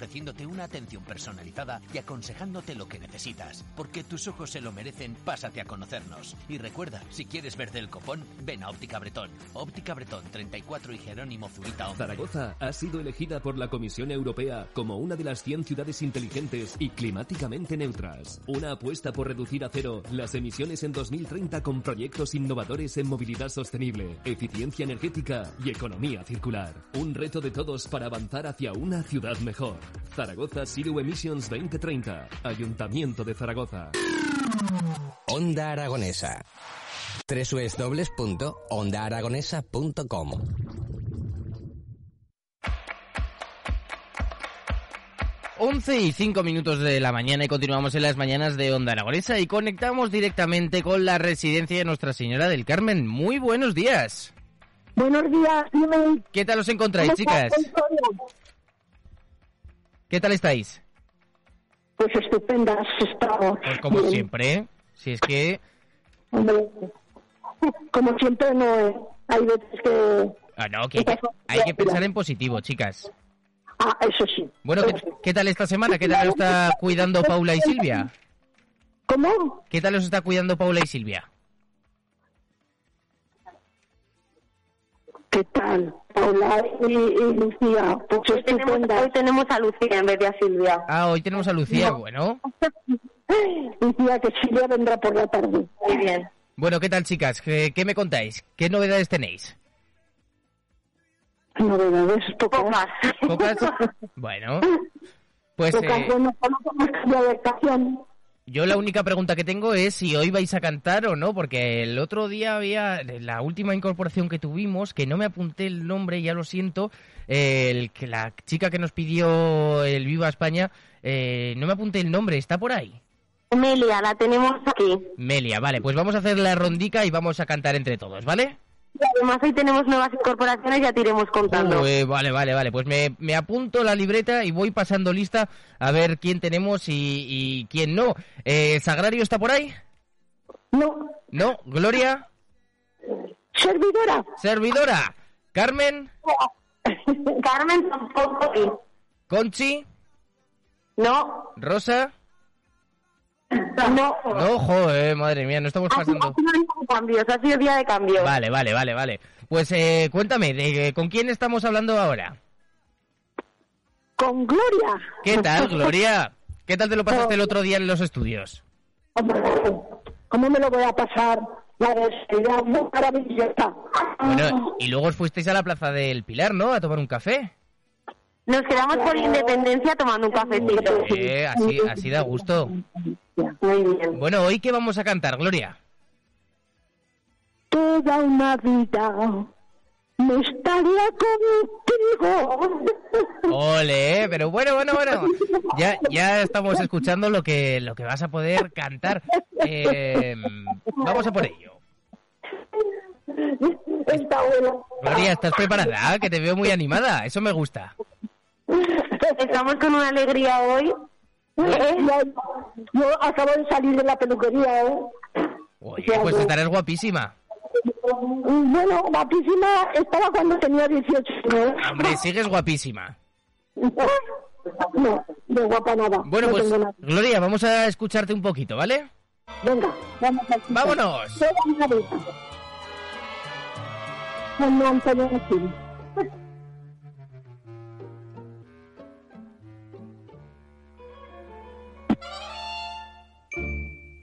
ofreciéndote una atención personalizada y aconsejándote lo que necesitas. Porque tus ojos se lo merecen, pásate a conocernos. Y recuerda, si quieres ver del copón, ven a Óptica Bretón. Óptica Bretón 34 y Jerónimo Zurita 11. Zaragoza ha sido elegida por la Comisión Europea como una de las 100 ciudades inteligentes y climáticamente neutras. Una apuesta por reducir a cero las emisiones en 2030 con proyectos innovadores en movilidad sostenible, eficiencia energética y economía circular. Un reto de todos para avanzar hacia una ciudad mejor. Zaragoza Zero Emissions 2030. Ayuntamiento de Zaragoza. Onda Aragonesa. www.ondaaragonesa.com 11 y 5 minutos de la mañana y continuamos en las mañanas de Onda Aragonesa y conectamos directamente con la residencia de Nuestra Señora del Carmen. Muy buenos días. Buenos días, dime. ¿Qué tal os encontráis, ¿Cómo chicas? estás? ¿Qué tal estáis? Pues estupendas estamos. Pues como Bien. siempre, ¿eh? si es que... Como siempre no eh. hay veces que... Ah, no, que hay, que hay que pensar en positivo, chicas. Ah, eso sí. Bueno, ¿qué, qué tal esta semana? ¿Qué tal os está cuidando Paula y Silvia? ¿Cómo? ¿Qué tal os está cuidando Paula y Silvia? ¿Qué tal? Paula y, y Lucía, pues Hoy tenemos, hoy tenemos a Lucía en vez de a Silvia. Ah, hoy tenemos a Lucía, bueno. Lucía que Silvia vendrá por la tarde. Muy bien. Bueno, ¿qué tal, chicas? ¿Qué, qué me contáis? ¿Qué novedades tenéis? Novedades, pocas. Pocas. ¿Pocas? Bueno, pues Pocas, eh, bueno, de estación. Yo la única pregunta que tengo es si hoy vais a cantar o no, porque el otro día había la última incorporación que tuvimos, que no me apunté el nombre, ya lo siento, eh, el que la chica que nos pidió el Viva España, eh, no me apunté el nombre, ¿está por ahí? Melia, la tenemos aquí. Melia, vale, pues vamos a hacer la rondica y vamos a cantar entre todos, ¿vale? Y además hoy tenemos nuevas incorporaciones, ya te iremos contando. Uy, vale, vale, vale. Pues me, me apunto la libreta y voy pasando lista a ver quién tenemos y, y quién no. Eh, ¿Sagrario está por ahí? No, No. ¿Gloria? servidora. ¿Servidora? ¿Carmen? Carmen tampoco. ¿Conchi? No, ¿Rosa? No. No, joder, madre mía, no estamos pasando. ha sido día de cambios, ha sido día de cambios. Vale, vale, vale, vale. Pues eh, cuéntame, ¿de- ¿con quién estamos hablando ahora? Con Gloria. ¿Qué tal, Gloria? ¿Qué tal te lo pasaste el otro día en los estudios? ¿Cómo me lo voy a pasar? La despedida muy maravillosa. Bueno, y luego os fuisteis a la Plaza del Pilar, ¿no? A tomar un café. Nos quedamos por Independencia tomando un cafecito. Eh, así, así da gusto. Muy bien. Bueno, ¿hoy qué vamos a cantar, Gloria? Toda una vida me estaría contigo. Ole, pero bueno, bueno, bueno. Ya, ya estamos escuchando lo que, lo que vas a poder cantar. Eh, vamos a por ello. Está bueno. Gloria, ¿estás preparada? Que te veo muy animada. Eso me gusta. Estamos con una alegría hoy. Yo, acabo de salir de la peluquería, ¿eh? Oye, pues estarás guapísima. Bueno, guapísima estaba cuando tenía 18 años. Hombre, sigues guapísima. No, de guapa nada. Bueno, no pues, nada. Gloria, vamos a escucharte un poquito, ¿vale? Venga, vamos a escuchar. ¡Vámonos! Toda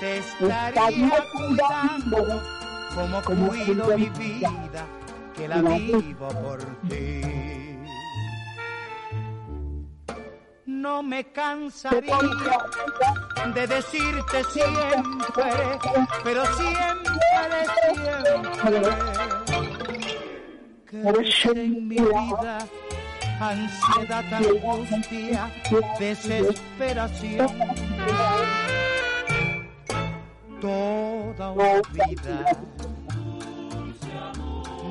te estaría cuidando como cuido mi vida, que la vivo por ti. No me cansaría de decirte siempre, pero siempre, siempre, que en mi vida ansiedad, angustia, desesperación. Toda una vida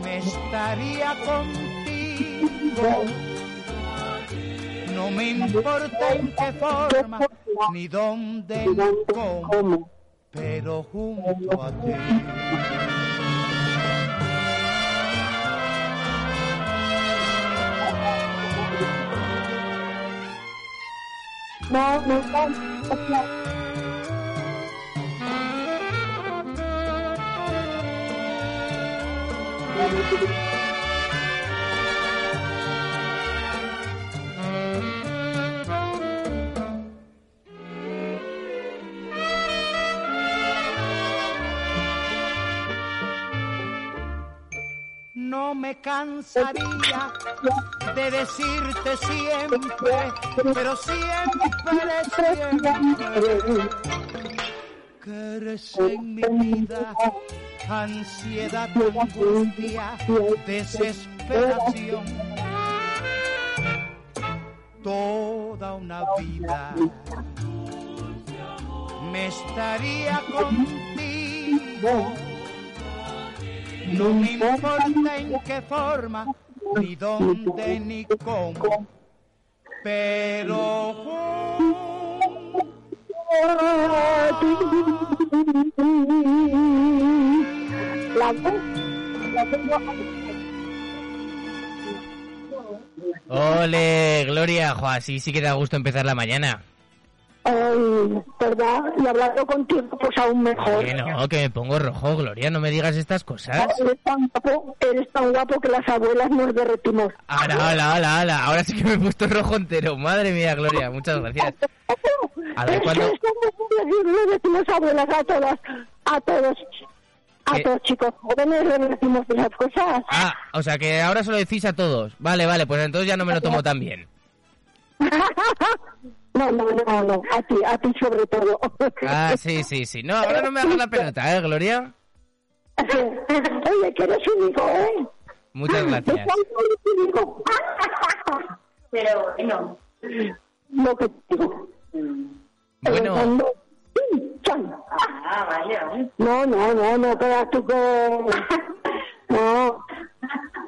me estaría contigo. No me importa en qué forma, ni dónde, ni cómo, pero junto a ti. No, no, no. No me cansaría de decirte siempre, pero siempre, siempre, que eres en mi vida ansiedad, angustia, desesperación. Toda una vida me estaría contigo. No me importa en qué forma, ni dónde, ni cómo, pero la tengo Ole, Gloria, jo, así sí que da gusto empezar la mañana. Ay, ¿verdad? Y hablando contigo, pues aún mejor. Que no, que me pongo rojo, Gloria, no me digas estas cosas. Eres tan guapo, eres tan guapo que las abuelas nos derretimos. Ahora, ahora, ahora, ahora, ahora sí que me he puesto rojo entero. Madre mía, Gloria, muchas gracias. A ver, Es que ¿cuándo? decimos abuelas a todas, a todos, a ¿Qué? todos chicos jóvenes le decimos esas cosas. Ah, o sea que ahora se lo decís a todos. Vale, vale, pues entonces ya no me lo tomo tan bien. No, no, no, no, a ti, a ti sobre todo. Ah, sí, sí, sí. No, ahora no me hagas la pelota, ¿eh, Gloria? Oye, que eres único, ¿eh? Muchas gracias. Pero bueno. Lo que digo. Bueno, No, no, no, no creas tú que... No,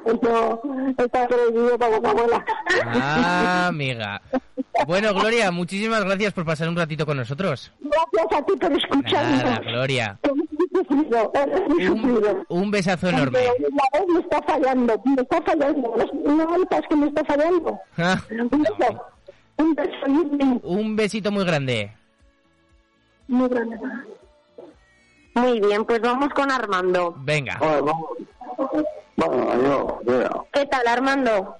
eso está prohibido para ah, amiga. Bueno, Gloria, muchísimas gracias por pasar un ratito con nosotros. Gracias a ti por escucharme. Nada, Gloria. Un, un besazo enorme. La voz me está fallando, me está fallando. No, es que me está fallando. Ah, Un beso, un beso un besito muy grande. muy grande. Muy bien, pues vamos con Armando. Venga. ¿Qué tal, Armando?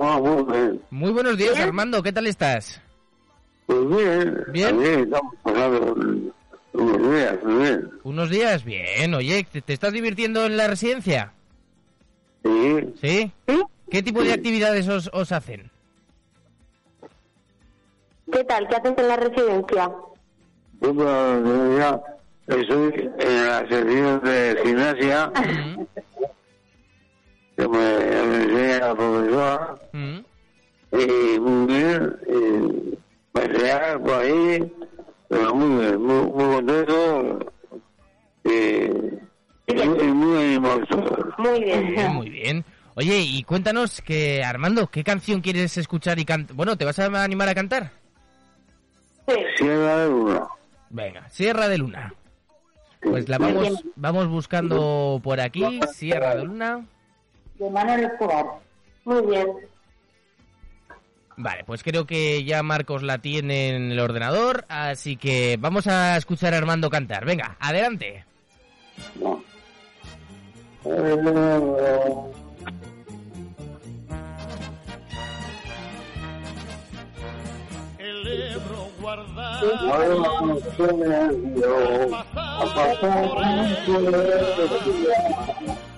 ah, muy bien. Muy buenos días, Armando. ¿Qué tal estás? Pues bien, Bien. Aquí estamos pasando unos días, bien. Unos días, bien. Oye, ¿te, te estás divirtiendo en la residencia? Sí, ¿Sí? ¿Qué tipo de actividades os, os hacen? ¿Qué tal? ¿Qué haces en la residencia? Estoy en la sección de gimnasia que me, me enseña la profesora y muy bien, y me enseña por ahí, pero muy bien, muy, muy contento y, y muy, y muy animado. Muy Bien, muy bien. Oye, y cuéntanos que, Armando, ¿qué canción quieres escuchar y cantar? Bueno, ¿te vas a animar a cantar? Sierra de Luna. Venga, Sierra de Luna. Pues la vamos, vamos buscando por aquí, Sierra de Luna. De Manuel Escobar. Muy bien. Vale, pues creo que ya Marcos la tiene en el ordenador, así que vamos a escuchar a Armando cantar. Venga, adelante. el Ebro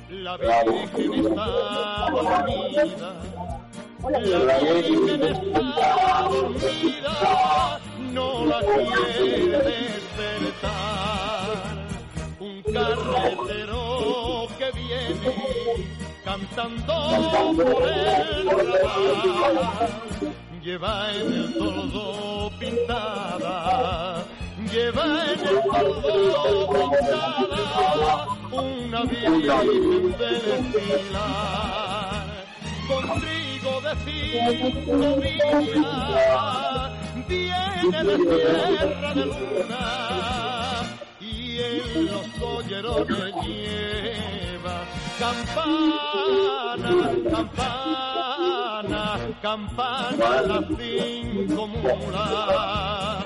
La Virgen está dormida. La Virgen está dormida. No la quiere despertar. Un carretero que viene cantando por el. Lleva en el tordo pintada, lleva en el tordo pintada una virgen de desfilar. Con trigo de cinco villas, viene de tierra de luna y en los collerones lleva campana, campana, campana las cinco mulas.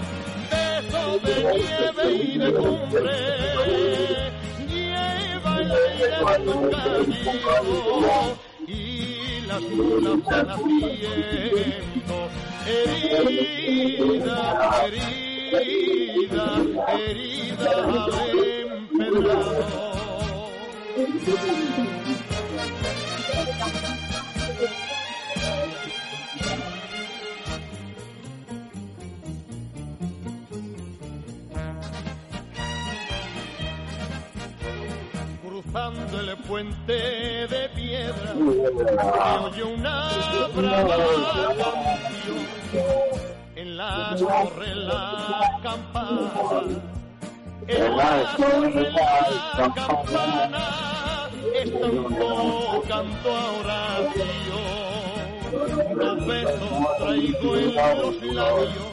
Beso de nieve y de cumbre, lleva el aire de tu camino y las mulas van haciendo herida, herida, herida al empedrado. Cruzando el puente de piedra, se oye una brava. En la torre la campana, en la torre la campana, están tocando a oración. Los besos traigo en los labios,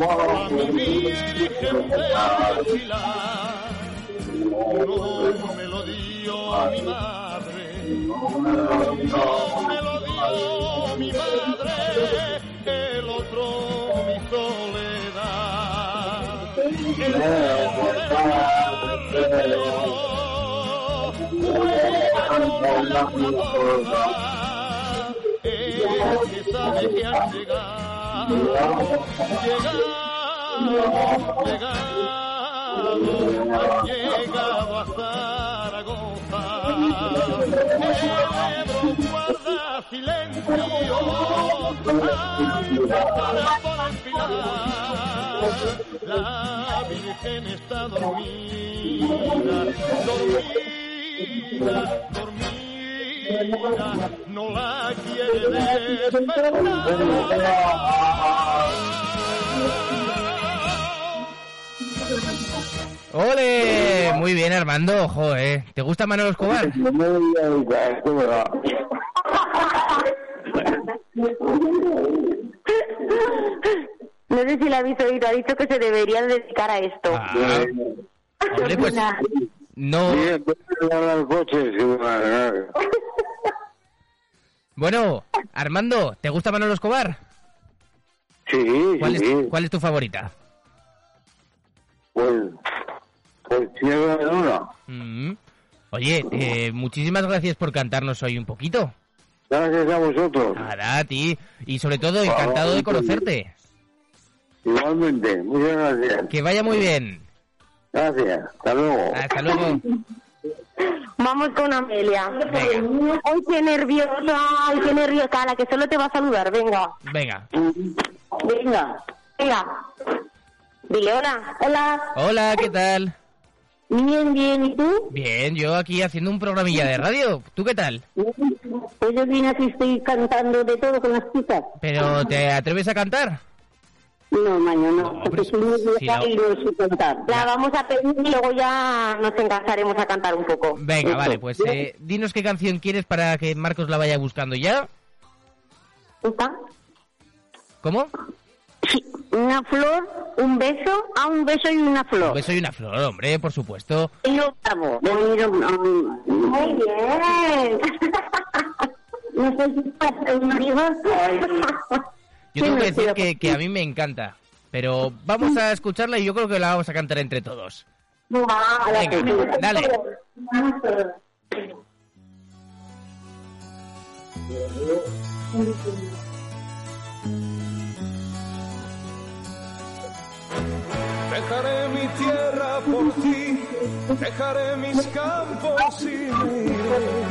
a mi virgen de alquilar. Uno me mi madre, uno me lo dio mi madre, el otro mi soledad. El el que sabe que llegado, llegado, llegado ha llegado a Zaragoza. El Ebro guarda silencio al pasar por el pilar. La Virgen está dormida, dormida, dormida, no la quiere despertar. ¡Ole! Muy bien, Armando. Ojo, ¿eh? ¿Te gusta Manolo Escobar? No sé si la habéis oído, ha dicho que se debería dedicar a esto. Ah, hombre, pues no. Bueno, Armando, ¿te gusta Manolo Escobar? Sí, ¿Cuál, sí. es, ¿Cuál es tu favorita? Pues, Luna. Mm. Oye, eh, muchísimas gracias por cantarnos hoy un poquito. Gracias a vosotros. Nada, a ti. Y sobre todo, encantado de conocerte. Igualmente, muchas gracias. Que vaya muy bien. Gracias, hasta luego. Hasta luego. Vamos con Amelia. Venga. Ay, qué nerviosa, ay, qué nerviosa, la que solo te va a saludar, venga. Venga. Venga, venga. Dile hola. Hola. Hola, ¿qué tal? Bien, bien, ¿y tú? Bien, yo aquí haciendo un programilla de radio. ¿Tú qué tal? Pues yo vine aquí, estoy cantando de todo con las chicas. ¿Pero te atreves a cantar? No, mañana no, No, porque si no, si la- y no sé cantar. La vamos a pedir y luego ya nos encansaremos a cantar un poco. Venga, vale, pues eh, dinos qué canción quieres para que Marcos la vaya buscando ya. ¿Está? ¿Cómo? Sí, una flor, un beso, a un beso y una flor. Un beso y una flor, hombre, por supuesto. Y lo bravo. Muy bien. No sé si Yo tengo que decir que, que a mí me encanta. Pero vamos a escucharla y yo creo que la vamos a cantar entre todos. Venga, dale. Dejaré mi tierra por ti, dejaré mis campos y me iré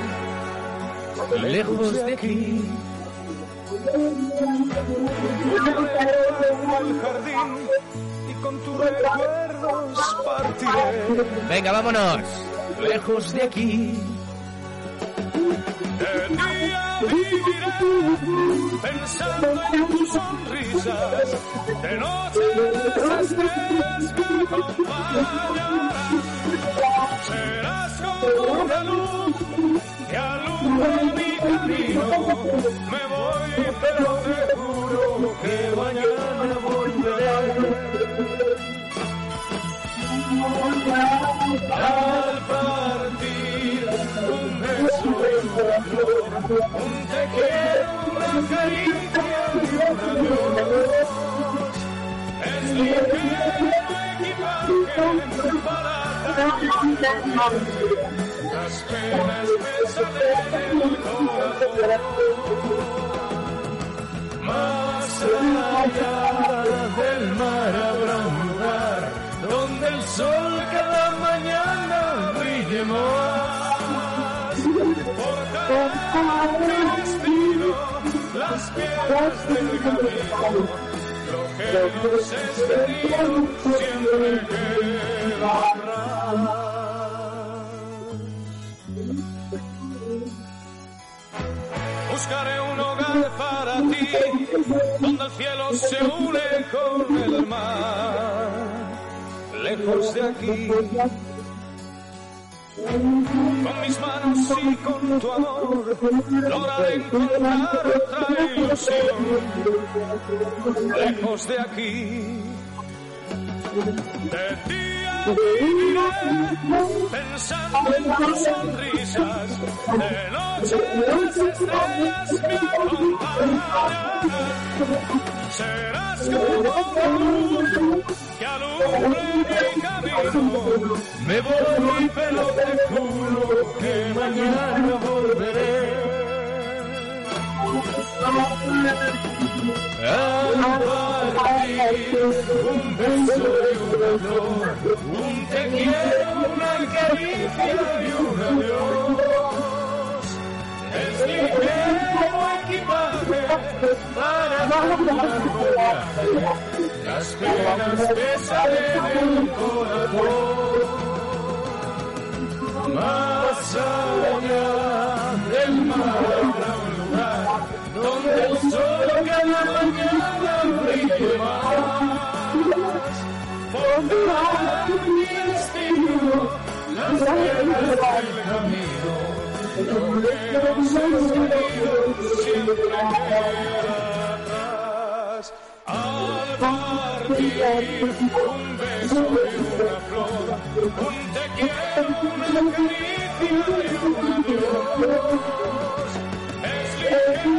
Lejos de aquí. al jardín y con tus recuerdos partiré. Venga, vámonos. Lejos de aquí. De día viviré pensando en tus sonrisas, de noche las estrellas me acompañarán. Serás como una luz que alumbra mi camino. Me voy, pero te juro un te quiero, una caricia y un adiós. Es ligero equipaje para tranquilizar las penas me salen del corazón. Más allá del mar habrá un lugar donde el sol cada mañana brille más. Destino, las piedras del camino, lo que nos es querido siempre queda atrás. Buscaré un hogar para ti, donde el cielo se une con el mar, lejos de aquí. Con mis manos y con tu amor, lograré encontrar otra ilusión, lejos de aquí. De día viviré pensando en tus sonrisas, de noche las estrellas me acompañarán. Serás como una luz mi camino. Me voy, pero te juro que mañana volveré. Al partir un beso y una flor, un te quiero, una caricia y un adiós. Es ligero equipaje para viaje, las penas pesan en el corazón. Más allá del mar habrá un lugar donde el sol cada mañana brille más. Porque mi destino, las piedras del camino, un beso y una flor, un te quiero, una caricia y un adiós. Es ligero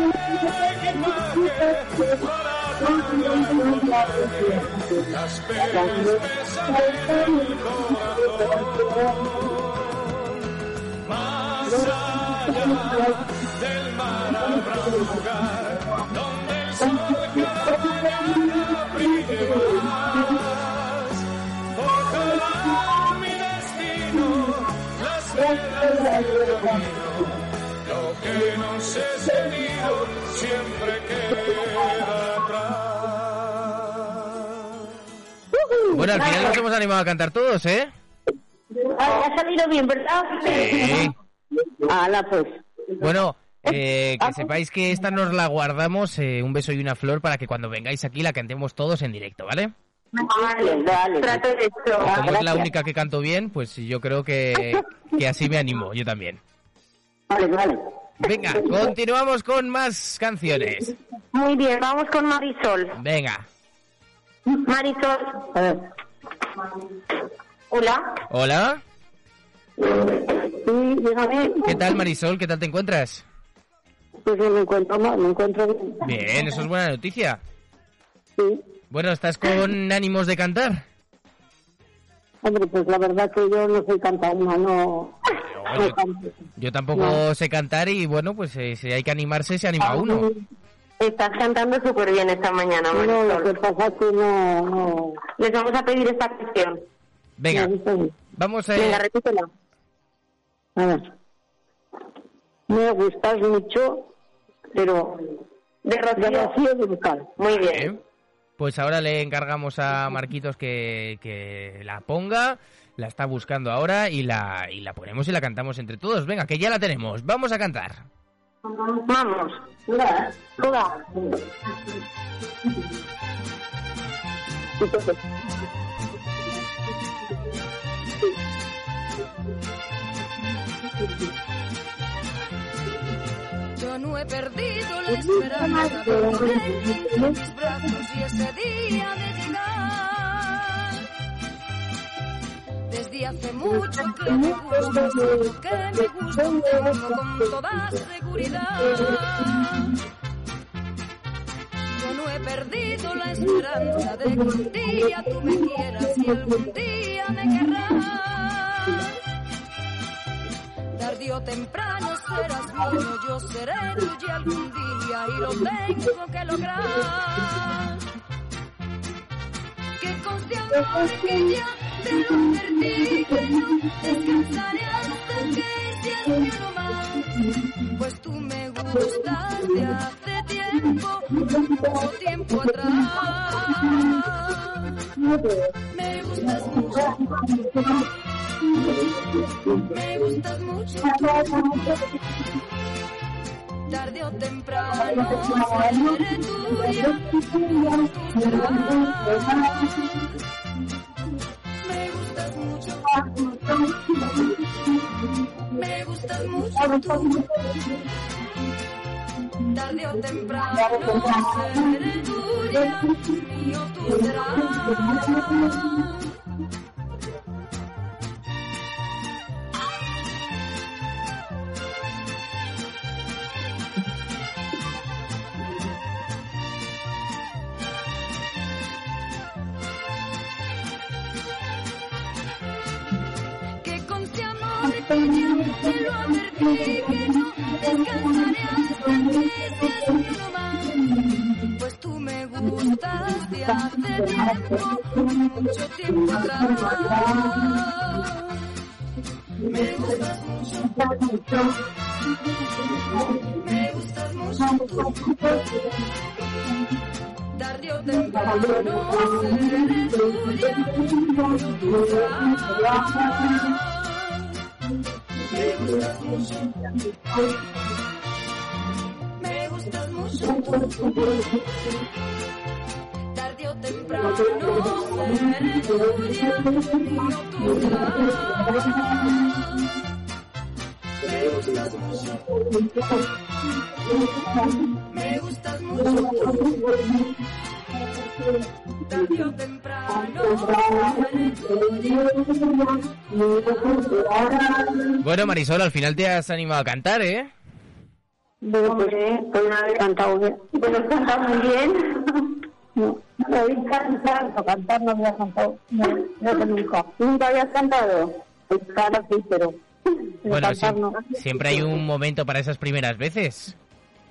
equipaje para tanto las penas pesan en el corazón. Del mar habrá un lugar donde el sol cada mañana brille más. Forjará mi destino las velas del camino. Lo que nos es querido siempre queda atrás. Bueno, al final nos hemos animado a cantar todos, ¿eh? Ha salido bien, ¿verdad? Sí. Hala, pues. Bueno, eh, que sepáis que esta nos la guardamos, eh, un beso y una flor, para que cuando vengáis aquí la cantemos todos en directo, ¿vale? Vale, vale. Trato de esto. Como es la única que canto bien, pues yo creo que, que así me animo, yo también. Vale, vale. Venga, continuamos con más canciones. Muy bien, vamos con Marisol. Venga, Marisol. Hola. hola, Sí, dígame. ¿qué tal Marisol? ¿Qué tal te encuentras? Pues me encuentro mal, me encuentro bien. Bien, eso es buena noticia. Sí. Bueno, ¿estás con ánimos de cantar? Hombre, pues la verdad que yo no soy cantante, no... no yo, yo tampoco sé cantar y bueno, pues eh, si hay que animarse, se anima uno. Estás cantando súper bien esta mañana, No, lo que pasa es que no, no... Les vamos a pedir esta canción. Venga, vamos a... Venga, repítela. A ver. Me gustas mucho, pero... De Rocío, Dúrcal. Muy bien. Eh, Pues ahora le encargamos a Marquitos que, que la ponga, la está buscando ahora y la, y la ponemos y la cantamos entre todos. Venga, que ya la tenemos, vamos a cantar. Vamos. Toda. Yo no he perdido la esperanza de ponerte en mis brazos y ese día de llegar. Desde hace mucho que me gusta, que me gusta, tengo con toda seguridad. Yo no he perdido la esperanza de que un día tú me quieras y algún día me querrás. Tarde o temprano serás mío, yo seré tuya algún día y lo tengo que lograr. Que conste amor que ya te lo advertí, que no descansaré hasta que seas mi uno más. Pues tú me gustas de hace tiempo, mucho tiempo atrás. Me gustas mucho. Me gustas mucho. Tarde o temprano seré tuya. Me gustas mucho. Me gustas mucho tú. Tarde o temprano seré tuya. Mío mucho tiempo atrás me gustas mucho me gustas mucho tú tarde o temprano seré tuya serás me gustas mucho. Tarde o temprano seré tuya tú serás me gustas mucho. Me gustas mucho Bueno, Marisol, al final te has animado a cantar, ¿eh? Hombre, pues no habéis cantado bien. Pues has cantado muy bien. No, no habéis cantado. Cantar no había cantado. No, no nunca. ¿Nunca habías cantado? Pues claro, sí, pero... pero Bueno, cantar siem- no. siempre hay un momento para esas primeras veces.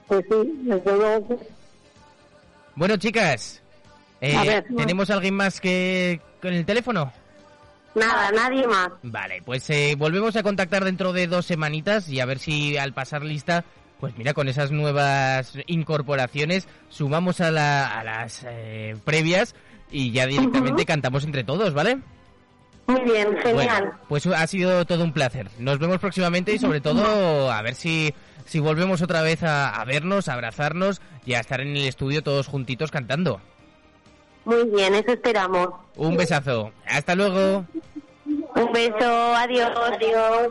Pues sí, desde luego que... Bueno, chicas, eh, A ver. ¿tenemos alguien más que con el teléfono? Nada, nadie más. Vale, pues eh, volvemos a contactar dentro de dos semanitas y a ver si al pasar lista, pues mira, con esas nuevas incorporaciones sumamos a, la- a las eh, previas y ya directamente cantamos entre todos, ¿vale? Muy bien, genial. Bueno, pues ha sido todo un placer. Nos vemos próximamente y sobre todo a ver si, si volvemos otra vez a, a vernos, a abrazarnos y a estar en el estudio todos juntitos cantando. Muy bien, eso esperamos. Un besazo. Hasta luego. Un beso, adiós. Adiós.